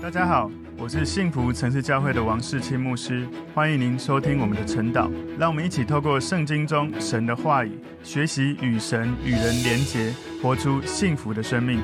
大家好，我是幸福城市教会的王世清牧师，欢迎您收听我们的晨祷。让我们一起透过圣经中神的话语，学习与神与人连结，活出幸福的生命。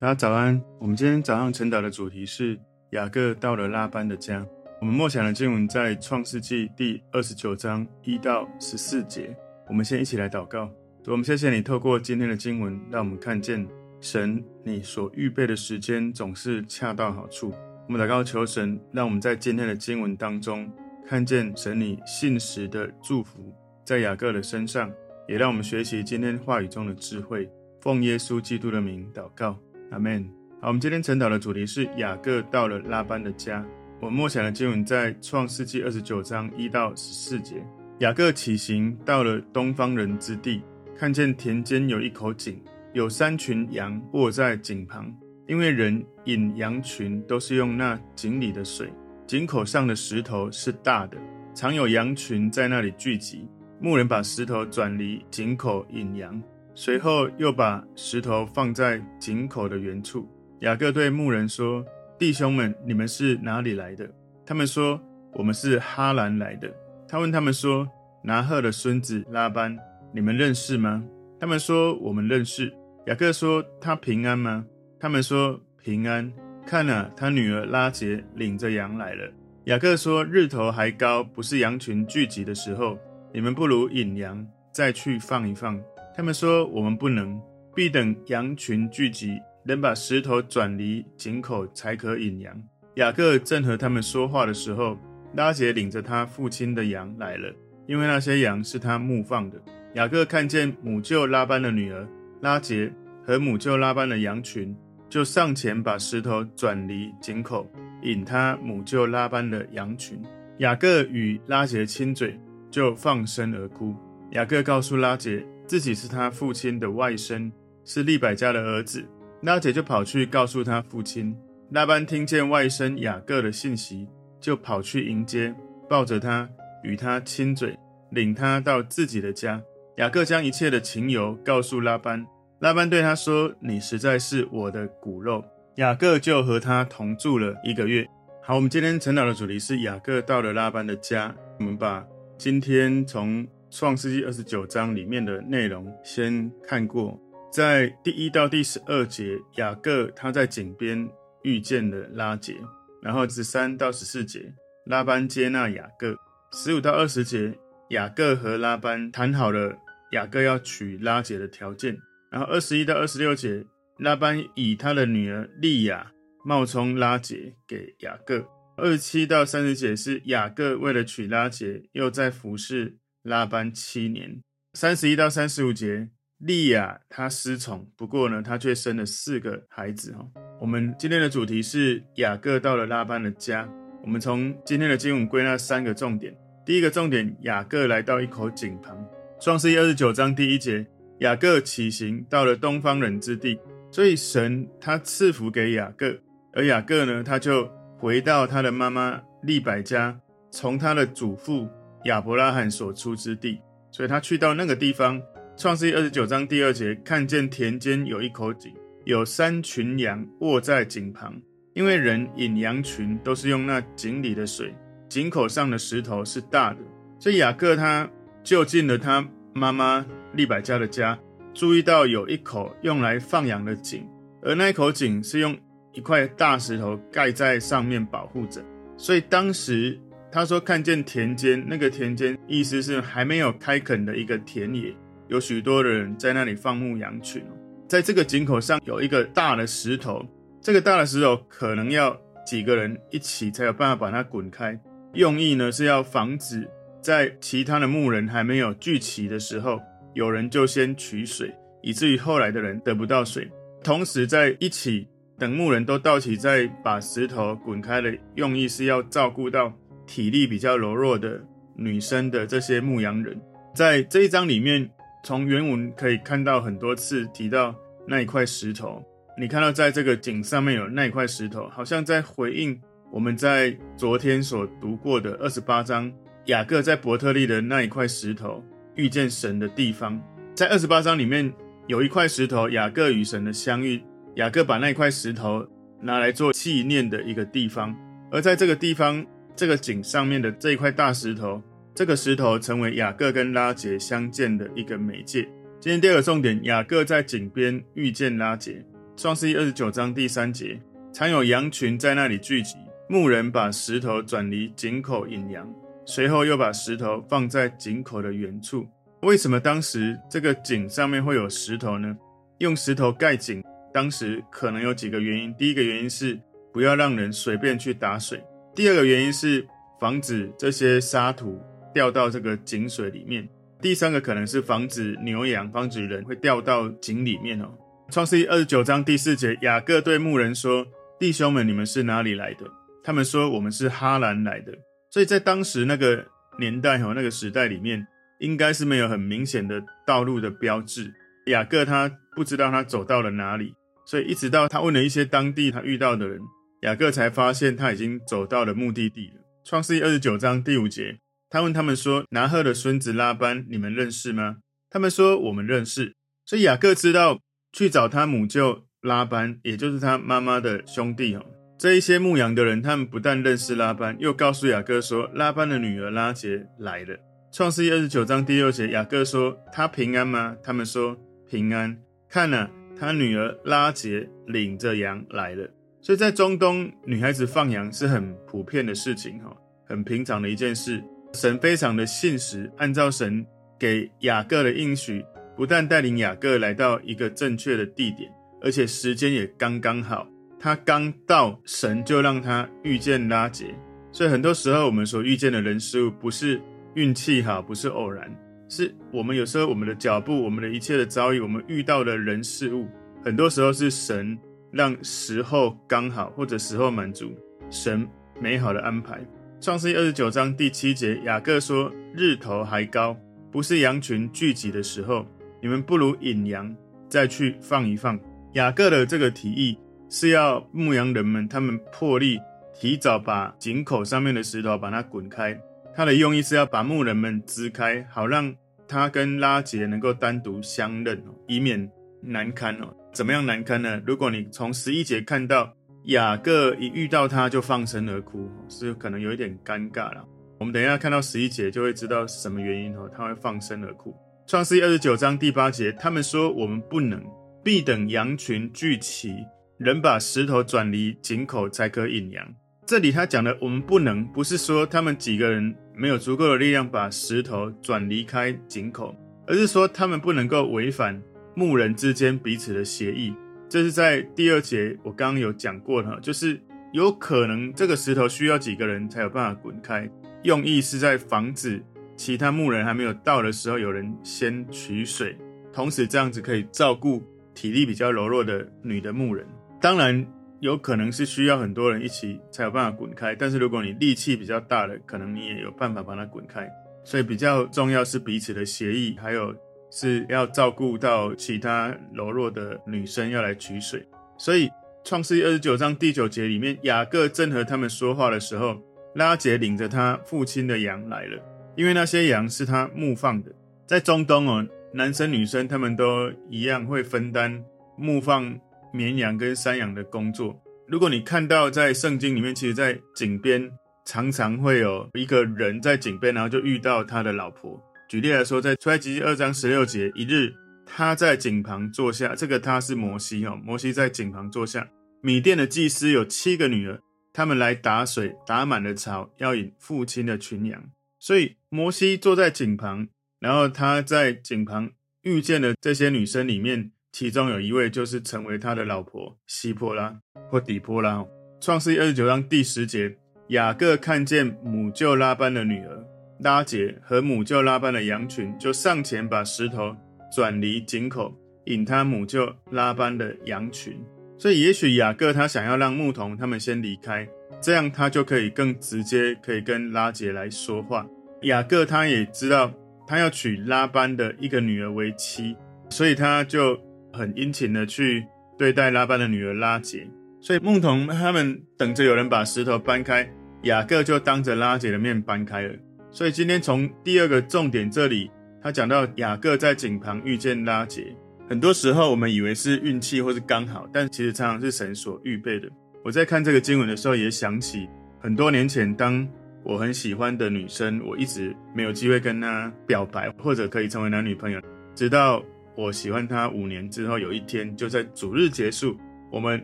大家早安，我们今天早上晨祷的主题是雅各到了拉班的家。我们默想的经文在创世纪第二十九章一到十四节。我们先一起来祷告。主，我们谢谢你透过今天的经文，让我们看见。神，你所预备的时间总是恰到好处。我们祷告求神，让我们在今天的经文当中看见神你信实的祝福在雅各的身上，也让我们学习今天话语中的智慧。奉耶稣基督的名祷告，阿门。好，我们今天晨祷的主题是雅各到了拉班的家。我默想的经文在创世纪二十九章一到十四节。雅各起行到了东方人之地，看见田间有一口井。有三群羊卧在井旁，因为人饮羊群都是用那井里的水。井口上的石头是大的，常有羊群在那里聚集。牧人把石头转离井口引羊，随后又把石头放在井口的原处。雅各对牧人说：“弟兄们，你们是哪里来的？”他们说：“我们是哈兰来的。”他问他们说：“拿鹤的孙子拉班，你们认识吗？”他们说：“我们认识。”雅各说：“他平安吗？”他们说：“平安。”看啊，他女儿拉结领着羊来了。雅各说：“日头还高，不是羊群聚集的时候，你们不如引羊，再去放一放。”他们说：“我们不能，必等羊群聚集，能把石头转离井口，才可引羊。”雅各正和他们说话的时候，拉结领着他父亲的羊来了，因为那些羊是他牧放的。雅各看见母舅拉班的女儿。拉杰和母舅拉班的羊群，就上前把石头转离井口，引他母舅拉班的羊群。雅各与拉杰亲嘴，就放声而哭。雅各告诉拉杰，自己是他父亲的外甥，是利百加的儿子。拉杰就跑去告诉他父亲。拉班听见外甥雅各的信息，就跑去迎接，抱着他，与他亲嘴，领他到自己的家。雅各将一切的情由告诉拉班。拉班对他说：“你实在是我的骨肉。”雅各就和他同住了一个月。好，我们今天晨祷的主题是雅各到了拉班的家。我们把今天从创世纪二十九章里面的内容先看过。在第一到第十二节，雅各他在井边遇见了拉结，然后十三到十四节，拉班接纳雅各。十五到二十节，雅各和拉班谈好了雅各要娶拉结的条件。然后二十一到二十六节，拉班以他的女儿利亚冒充拉杰给雅各。二十七到三十节是雅各为了娶拉杰，又在服侍拉班七年。三十一到三十五节，利亚她失宠，不过呢，她却生了四个孩子。哈，我们今天的主题是雅各到了拉班的家。我们从今天的经文归纳三个重点。第一个重点，雅各来到一口井旁。创世记二十九章第一节。雅各起行到了东方人之地，所以神他赐福给雅各，而雅各呢，他就回到他的妈妈利百加，从他的祖父亚伯拉罕所出之地，所以他去到那个地方。创世记二十九章第二节，看见田间有一口井，有三群羊卧在井旁，因为人饮羊群都是用那井里的水，井口上的石头是大的，所以雅各他就近了他妈妈。利百加的家，注意到有一口用来放羊的井，而那一口井是用一块大石头盖在上面保护着。所以当时他说看见田间，那个田间意思是还没有开垦的一个田野，有许多的人在那里放牧羊群。在这个井口上有一个大的石头，这个大的石头可能要几个人一起才有办法把它滚开，用意呢是要防止在其他的牧人还没有聚齐的时候。有人就先取水，以至于后来的人得不到水。同时在一起等牧人都到齐，再把石头滚开的用意是要照顾到体力比较柔弱的女生的这些牧羊人。在这一章里面，从原文可以看到很多次提到那一块石头。你看到在这个井上面有那一块石头，好像在回应我们在昨天所读过的二十八章雅各在伯特利的那一块石头。遇见神的地方，在二十八章里面有一块石头，雅各与神的相遇。雅各把那块石头拿来做纪念的一个地方。而在这个地方，这个井上面的这一块大石头，这个石头成为雅各跟拉结相见的一个媒介。今天第二个重点，雅各在井边遇见拉结。创世记二十九章第三节，常有羊群在那里聚集，牧人把石头转离井口引羊，随后又把石头放在井口的原处。为什么当时这个井上面会有石头呢？用石头盖井，当时可能有几个原因。第一个原因是不要让人随便去打水；第二个原因是防止这些沙土掉到这个井水里面；第三个可能是防止牛羊、防止人会掉到井里面哦。创世记二十九章第四节，雅各对牧人说：“弟兄们，你们是哪里来的？”他们说：“我们是哈兰来的。”所以在当时那个年代和那个时代里面，应该是没有很明显的道路的标志。雅各他不知道他走到了哪里，所以一直到他问了一些当地他遇到的人，雅各才发现他已经走到了目的地了。创世记二十九章第五节，他问他们说：“拿鹤的孙子拉班，你们认识吗？”他们说：“我们认识。”所以雅各知道。去找他母舅拉班，也就是他妈妈的兄弟哦。这一些牧羊的人，他们不但认识拉班，又告诉雅各说，拉班的女儿拉结来了。创世记二十九章第六节，雅各说：“他平安吗？”他们说：“平安。”看了，他女儿拉结领着羊来了。所以在中东，女孩子放羊是很普遍的事情哈，很平常的一件事。神非常的信实，按照神给雅各的应许。不但带领雅各来到一个正确的地点，而且时间也刚刚好。他刚到，神就让他遇见拉结。所以很多时候，我们所遇见的人事物，不是运气好，不是偶然，是我们有时候我们的脚步，我们的一切的遭遇，我们遇到的人事物，很多时候是神让时候刚好，或者时候满足，神美好的安排。创世记二十九章第七节，雅各说：“日头还高，不是羊群聚集的时候。”你们不如引羊，再去放一放。雅各的这个提议是要牧羊人们他们破例提早把井口上面的石头把它滚开。他的用意是要把牧人们支开，好让他跟拉杰能够单独相认，以免难堪哦。怎么样难堪呢？如果你从十一节看到雅各一遇到他就放声而哭，是可能有一点尴尬了。我们等一下看到十一节就会知道是什么原因哦，他会放声而哭。创世记二十九章第八节，他们说：“我们不能，必等羊群聚齐，人把石头转离井口，才可引羊。”这里他讲的“我们不能”，不是说他们几个人没有足够的力量把石头转离开井口，而是说他们不能够违反牧人之间彼此的协议。这是在第二节我刚刚有讲过的，就是有可能这个石头需要几个人才有办法滚开，用意是在防止。其他牧人还没有到的时候，有人先取水，同时这样子可以照顾体力比较柔弱的女的牧人。当然，有可能是需要很多人一起才有办法滚开，但是如果你力气比较大的，可能你也有办法把它滚开。所以比较重要是彼此的协议，还有是要照顾到其他柔弱的女生要来取水。所以创世记二十九章第九节里面，雅各正和他们说话的时候，拉结领着他父亲的羊来了。因为那些羊是他牧放的，在中东哦，男生女生他们都一样会分担牧放绵羊跟山羊的工作。如果你看到在圣经里面，其实，在井边常常会有一个人在井边，然后就遇到他的老婆。举例来说，在出埃及二章十六节，一日他在井旁坐下，这个他是摩西哦，摩西在井旁坐下。米甸的祭司有七个女儿，他们来打水，打满了槽，要引父亲的群羊。所以摩西坐在井旁，然后他在井旁遇见了这些女生里面，其中有一位就是成为他的老婆西波拉或底波拉。创世二十九章第十节，雅各看见母舅拉班的女儿拉结和母舅拉班的羊群，就上前把石头转离井口，引他母舅拉班的羊群。所以也许雅各他想要让牧童他们先离开。这样他就可以更直接，可以跟拉结来说话。雅各他也知道，他要娶拉班的一个女儿为妻，所以他就很殷勤的去对待拉班的女儿拉杰。所以牧童他们等着有人把石头搬开，雅各就当着拉杰的面搬开了。所以今天从第二个重点这里，他讲到雅各在井旁遇见拉杰。很多时候我们以为是运气或是刚好，但其实常常是神所预备的。我在看这个经文的时候，也想起很多年前，当我很喜欢的女生，我一直没有机会跟她表白，或者可以成为男女朋友。直到我喜欢他五年之后，有一天就在主日结束，我们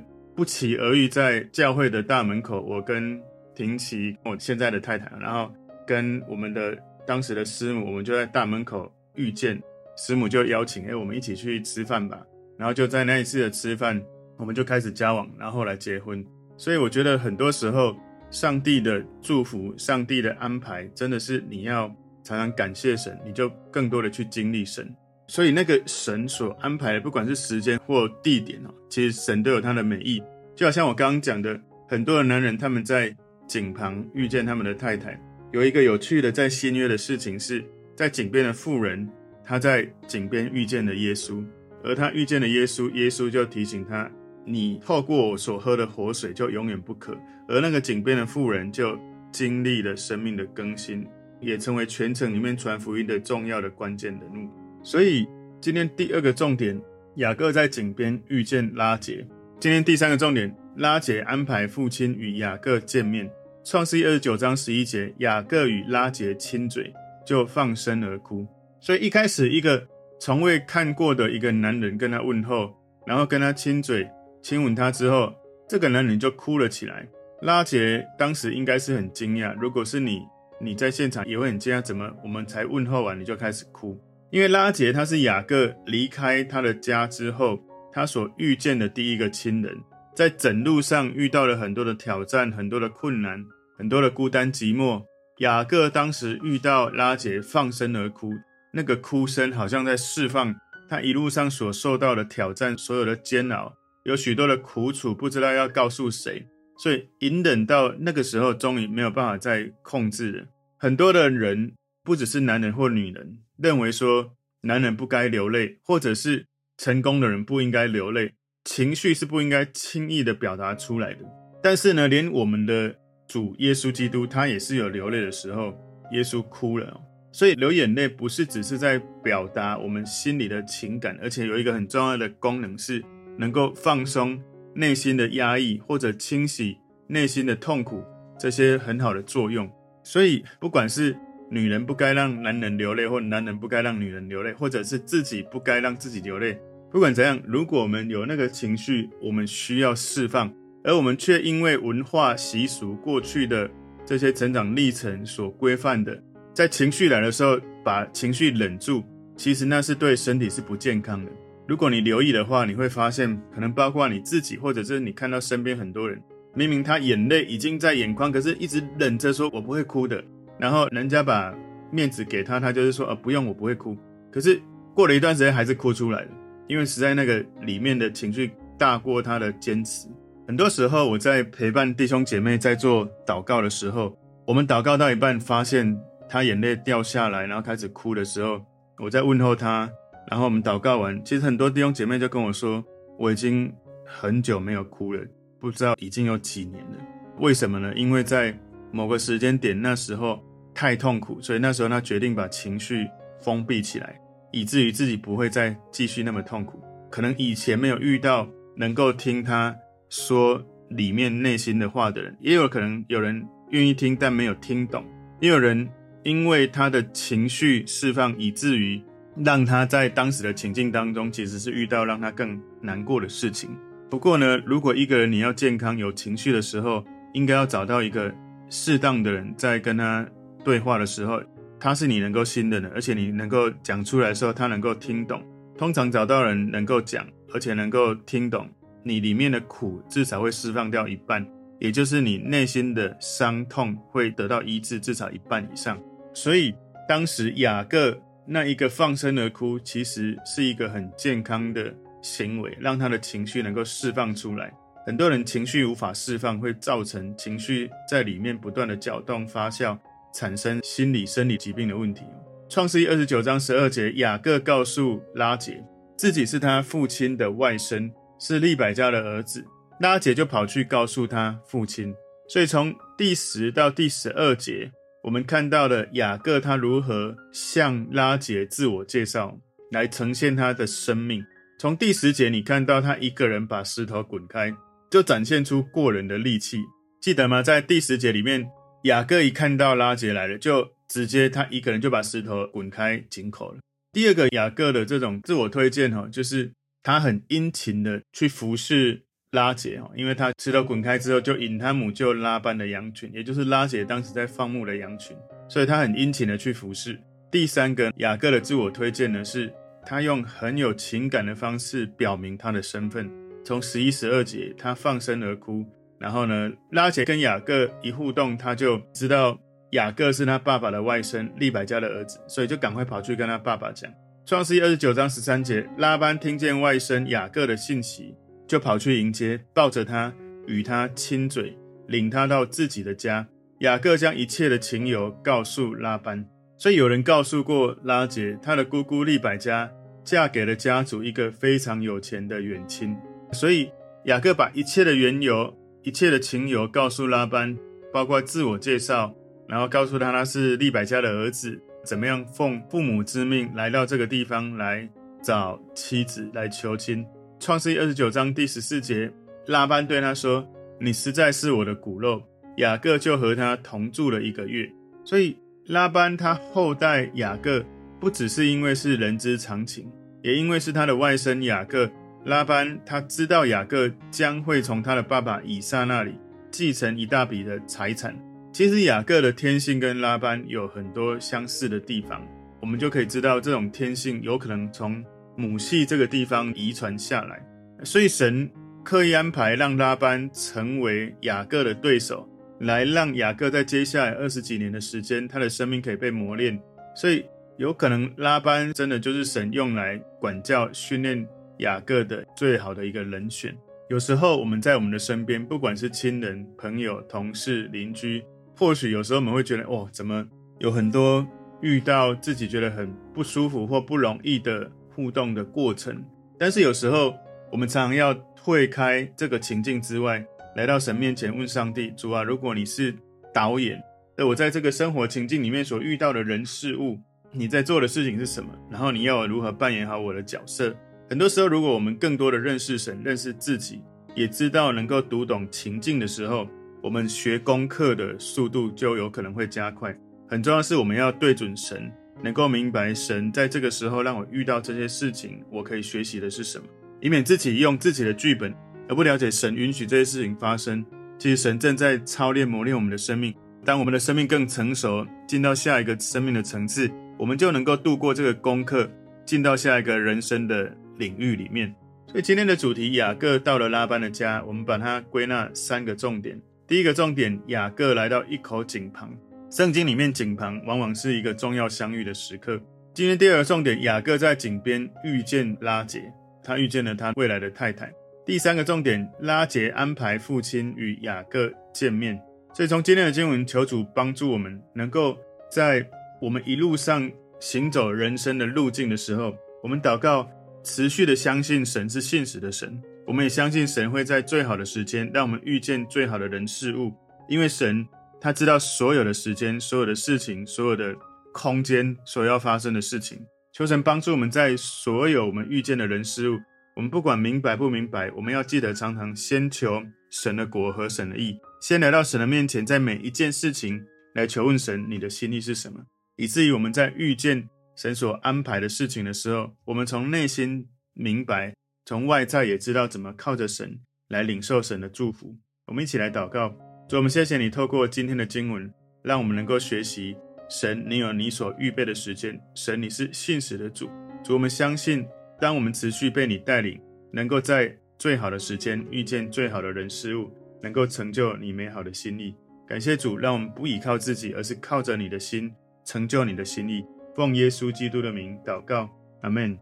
不期而遇在教会的大门口。我跟婷琪，我现在的太太，然后跟我们的当时的师母，我们就在大门口遇见。师母就邀请，哎，我们一起去吃饭吧。然后就在那一次的吃饭，我们就开始交往，然后后来结婚。所以我觉得很多时候，上帝的祝福、上帝的安排，真的是你要常常感谢神，你就更多的去经历神。所以那个神所安排的，不管是时间或地点哦，其实神都有他的美意。就好像我刚刚讲的，很多的男人他们在井旁遇见他们的太太，有一个有趣的在新约的事情是，在井边的妇人，她在井边遇见了耶稣。而他遇见了耶稣，耶稣就提醒他：“你透过我所喝的活水，就永远不渴。”而那个井边的妇人就经历了生命的更新，也成为全城里面传福音的重要的关键人物。所以今天第二个重点，雅各在井边遇见拉杰。今天第三个重点，拉杰安排父亲与雅各见面。创世记二十九章十一节，雅各与拉杰亲嘴，就放声而哭。所以一开始一个。从未看过的一个男人跟他问候，然后跟他亲嘴、亲吻他之后，这个男人就哭了起来。拉杰当时应该是很惊讶，如果是你，你在现场也会很惊讶，怎么我们才问候完你就开始哭？因为拉杰他是雅各离开他的家之后，他所遇见的第一个亲人，在整路上遇到了很多的挑战、很多的困难、很多的孤单寂寞。雅各当时遇到拉杰，放声而哭。那个哭声好像在释放他一路上所受到的挑战，所有的煎熬，有许多的苦楚，不知道要告诉谁，所以隐忍到那个时候，终于没有办法再控制了。很多的人，不只是男人或女人，认为说男人不该流泪，或者是成功的人不应该流泪，情绪是不应该轻易的表达出来的。但是呢，连我们的主耶稣基督，他也是有流泪的时候，耶稣哭了。所以流眼泪不是只是在表达我们心里的情感，而且有一个很重要的功能是能够放松内心的压抑，或者清洗内心的痛苦，这些很好的作用。所以不管是女人不该让男人流泪，或男人不该让女人流泪，或者是自己不该让自己流泪，不管怎样，如果我们有那个情绪，我们需要释放，而我们却因为文化习俗过去的这些成长历程所规范的。在情绪来的时候，把情绪忍住，其实那是对身体是不健康的。如果你留意的话，你会发现，可能包括你自己，或者是你看到身边很多人，明明他眼泪已经在眼眶，可是一直忍着说“我不会哭的”，然后人家把面子给他，他就是说“啊，不用，我不会哭”。可是过了一段时间，还是哭出来了，因为实在那个里面的情绪大过他的坚持。很多时候，我在陪伴弟兄姐妹在做祷告的时候，我们祷告到一半，发现。他眼泪掉下来，然后开始哭的时候，我在问候他，然后我们祷告完，其实很多弟兄姐妹就跟我说，我已经很久没有哭了，不知道已经有几年了。为什么呢？因为在某个时间点，那时候太痛苦，所以那时候他决定把情绪封闭起来，以至于自己不会再继续那么痛苦。可能以前没有遇到能够听他说里面内心的话的人，也有可能有人愿意听，但没有听懂，也有人。因为他的情绪释放，以至于让他在当时的情境当中，其实是遇到让他更难过的事情。不过呢，如果一个人你要健康有情绪的时候，应该要找到一个适当的人，在跟他对话的时候，他是你能够信任的，而且你能够讲出来的时候，他能够听懂。通常找到人能够讲，而且能够听懂，你里面的苦至少会释放掉一半，也就是你内心的伤痛会得到医治，至少一半以上。所以当时雅各那一个放声而哭，其实是一个很健康的行为，让他的情绪能够释放出来。很多人情绪无法释放，会造成情绪在里面不断的搅动发酵，产生心理生理疾病的问题。创世记二十九章十二节，雅各告诉拉结，自己是他父亲的外甥，是利百加的儿子。拉结就跑去告诉他父亲。所以从第十到第十二节。我们看到了雅各他如何向拉结自我介绍，来呈现他的生命。从第十节，你看到他一个人把石头滚开，就展现出过人的力气。记得吗？在第十节里面，雅各一看到拉杰来了，就直接他一个人就把石头滚开井口了。第二个雅各的这种自我推荐哈，就是他很殷勤的去服侍拉杰哈，因为他石头滚开之后，就引他母舅拉班的羊群，也就是拉杰当时在放牧的羊群，所以他很殷勤的去服侍。第三个雅各的自我推荐呢，是他用很有情感的方式表明他的身份。从十一、十二节，他放声而哭。然后呢，拉杰跟雅各一互动，他就知道雅各是他爸爸的外甥利百加的儿子，所以就赶快跑去跟他爸爸讲。创世记二十九章十三节，拉班听见外甥雅各的信息，就跑去迎接，抱着他，与他亲嘴，领他到自己的家。雅各将一切的情由告诉拉班。所以有人告诉过拉杰，他的姑姑利百加嫁给了家族一个非常有钱的远亲。所以雅各把一切的缘由、一切的情由告诉拉班，包括自我介绍，然后告诉他他是利百加的儿子，怎么样奉父母之命来到这个地方来找妻子来求亲。创世记二十九章第十四节，拉班对他说：“你实在是我的骨肉。”雅各就和他同住了一个月。所以。拉班他后代雅各，不只是因为是人之常情，也因为是他的外甥雅各。拉班他知道雅各将会从他的爸爸以撒那里继承一大笔的财产。其实雅各的天性跟拉班有很多相似的地方，我们就可以知道这种天性有可能从母系这个地方遗传下来。所以神刻意安排让拉班成为雅各的对手。来让雅各在接下来二十几年的时间，他的生命可以被磨练，所以有可能拉班真的就是神用来管教训练雅各的最好的一个人选。有时候我们在我们的身边，不管是亲人、朋友、同事、邻居，或许有时候我们会觉得，哦，怎么有很多遇到自己觉得很不舒服或不容易的互动的过程，但是有时候我们常常要退开这个情境之外。来到神面前问上帝：主啊，如果你是导演，那我在这个生活情境里面所遇到的人事物，你在做的事情是什么？然后你要我如何扮演好我的角色？很多时候，如果我们更多的认识神、认识自己，也知道能够读懂情境的时候，我们学功课的速度就有可能会加快。很重要的是，我们要对准神，能够明白神在这个时候让我遇到这些事情，我可以学习的是什么，以免自己用自己的剧本。而不了解神允许这些事情发生，其实神正在操练磨练我们的生命。当我们的生命更成熟，进到下一个生命的层次，我们就能够度过这个功课，进到下一个人生的领域里面。所以今天的主题，雅各到了拉班的家，我们把它归纳三个重点。第一个重点，雅各来到一口井旁。圣经里面井旁往往是一个重要相遇的时刻。今天第二个重点，雅各在井边遇见拉杰，他遇见了他未来的太太。第三个重点，拉杰安排父亲与雅各见面。所以从今天的经文，求主帮助我们，能够在我们一路上行走人生的路径的时候，我们祷告，持续的相信神是信实的神。我们也相信神会在最好的时间，让我们遇见最好的人事物。因为神他知道所有的时间、所有的事情、所有的空间所要发生的事情。求神帮助我们在所有我们遇见的人事物。我们不管明白不明白，我们要记得常常先求神的国和神的意，先来到神的面前，在每一件事情来求问神，你的心意是什么？以至于我们在遇见神所安排的事情的时候，我们从内心明白，从外在也知道怎么靠着神来领受神的祝福。我们一起来祷告，主，我们谢谢你透过今天的经文，让我们能够学习神，你有你所预备的时间，神你是信实的主，主，我们相信。当我们持续被你带领，能够在最好的时间遇见最好的人事物，能够成就你美好的心意。感谢主，让我们不依靠自己，而是靠着你的心成就你的心意。奉耶稣基督的名祷告，阿门。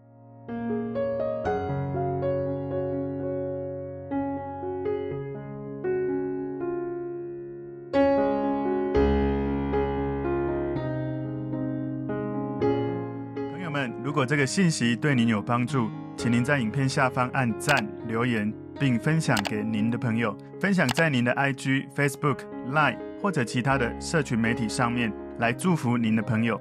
朋友们如果这个信息对您有帮助，请您在影片下方按赞、留言，并分享给您的朋友，分享在您的 IG、Facebook、Line 或者其他的社群媒体上面，来祝福您的朋友。